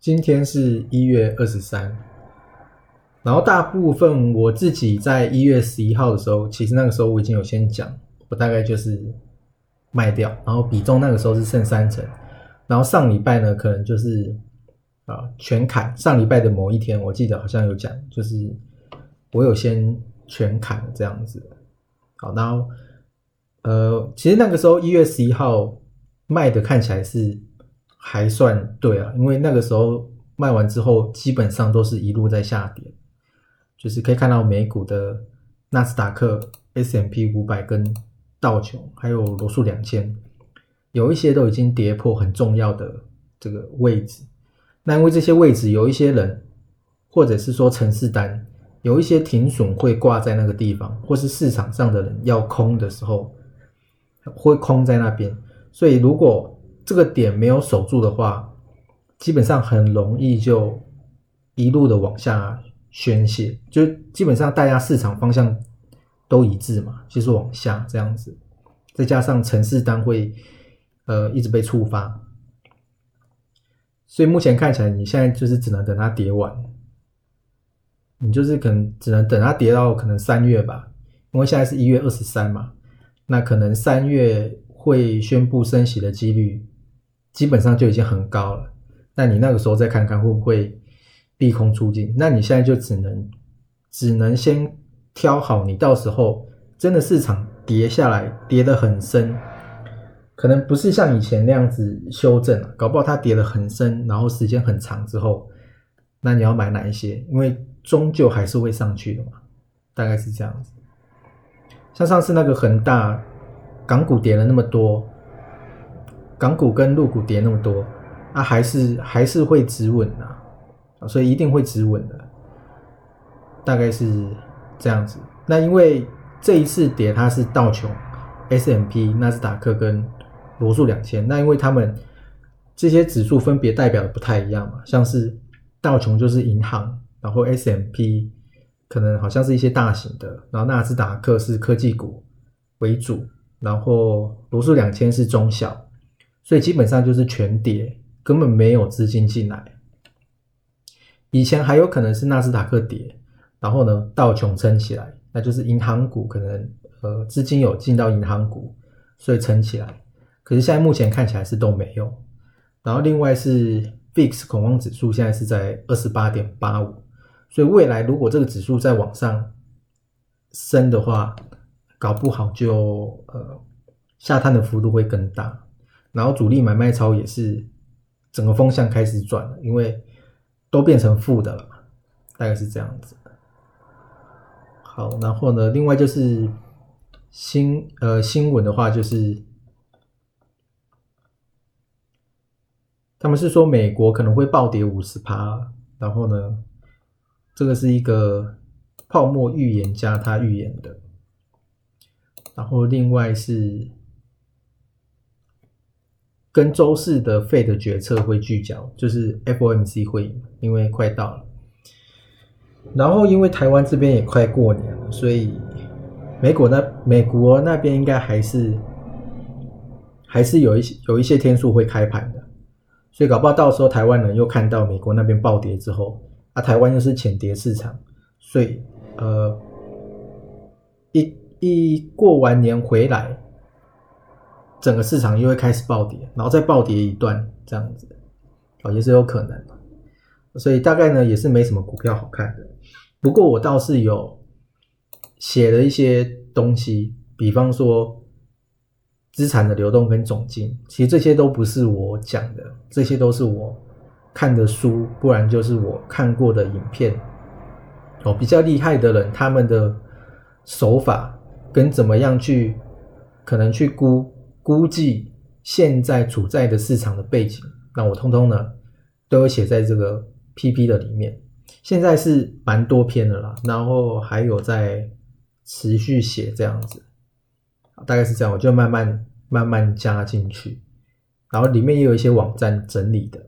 今天是一月二十三，然后大部分我自己在一月十一号的时候，其实那个时候我已经有先讲，我大概就是卖掉，然后比重那个时候是剩三成，然后上礼拜呢可能就是啊全砍，上礼拜的某一天我记得好像有讲，就是我有先全砍这样子，好，然后呃其实那个时候一月十一号卖的看起来是。还算对啊，因为那个时候卖完之后，基本上都是一路在下跌，就是可以看到美股的纳斯达克、S M P 五百跟道琼，还有罗素两千，有一些都已经跌破很重要的这个位置。那因为这些位置有一些人，或者是说城市单有一些停损会挂在那个地方，或是市场上的人要空的时候会空在那边，所以如果这个点没有守住的话，基本上很容易就一路的往下宣泄，就基本上大家市场方向都一致嘛，就是往下这样子，再加上城市单会呃一直被触发，所以目前看起来你现在就是只能等它跌完，你就是可能只能等它跌到可能三月吧，因为现在是一月二十三嘛，那可能三月会宣布升息的几率。基本上就已经很高了，那你那个时候再看看会不会利空出尽？那你现在就只能只能先挑好，你到时候真的市场跌下来，跌得很深，可能不是像以前那样子修正，搞不好它跌得很深，然后时间很长之后，那你要买哪一些？因为终究还是会上去的嘛，大概是这样子。像上次那个恒大港股跌了那么多。港股跟陆股跌那么多，啊，还是还是会止稳的，啊，所以一定会止稳的，大概是这样子。那因为这一次跌它是道琼、S M P、纳斯达克跟罗素两千，那因为他们这些指数分别代表的不太一样嘛，像是道琼就是银行，然后 S M P 可能好像是一些大型的，然后纳斯达克是科技股为主，然后罗素两千是中小。所以基本上就是全跌，根本没有资金进来。以前还有可能是纳斯达克跌，然后呢道琼撑起来，那就是银行股可能呃资金有进到银行股，所以撑起来。可是现在目前看起来是都没有。然后另外是 VIX 恐慌指数现在是在二十八点八五，所以未来如果这个指数再往上升的话，搞不好就呃下探的幅度会更大。然后主力买卖超也是整个风向开始转了，因为都变成负的了，大概是这样子。好，然后呢，另外就是新呃新闻的话，就是他们是说美国可能会暴跌五十趴，然后呢，这个是一个泡沫预言家他预言的，然后另外是。跟周四的费的决策会聚焦，就是 FOMC 会议，因为快到了。然后因为台湾这边也快过年了，所以美国那美国那边应该还是还是有一些有一些天数会开盘的，所以搞不好到时候台湾人又看到美国那边暴跌之后，啊，台湾又是浅跌市场，所以呃，一一过完年回来。整个市场又会开始暴跌，然后再暴跌一段这样子，哦，也是有可能。所以大概呢也是没什么股票好看的。不过我倒是有写了一些东西，比方说资产的流动跟总金，其实这些都不是我讲的，这些都是我看的书，不然就是我看过的影片。哦，比较厉害的人他们的手法跟怎么样去可能去估。估计现在处在的市场的背景，那我通通呢都有写在这个 PP 的里面。现在是蛮多篇的啦，然后还有在持续写这样子，大概是这样，我就慢慢慢慢加进去，然后里面也有一些网站整理的，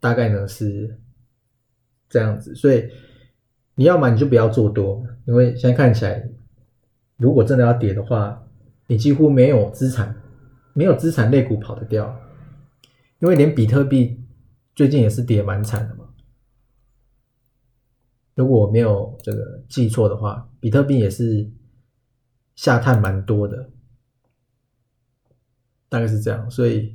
大概呢是这样子，所以你要么你就不要做多，因为现在看起来，如果真的要跌的话，你几乎没有资产，没有资产类股跑得掉，因为连比特币最近也是跌蛮惨的嘛。如果我没有这个记错的话，比特币也是下探蛮多的，大概是这样。所以，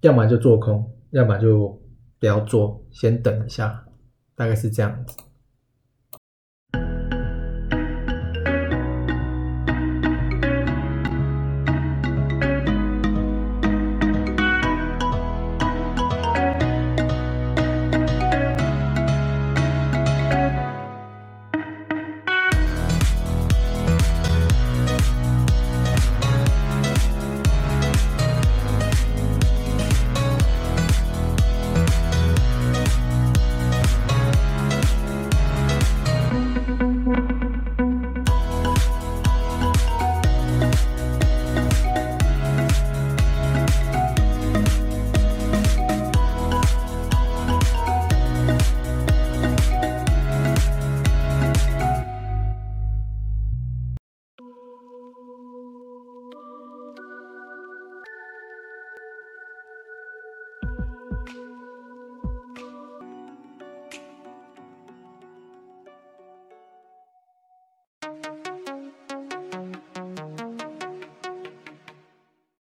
要么就做空，要么就不要做，先等一下，大概是这样子。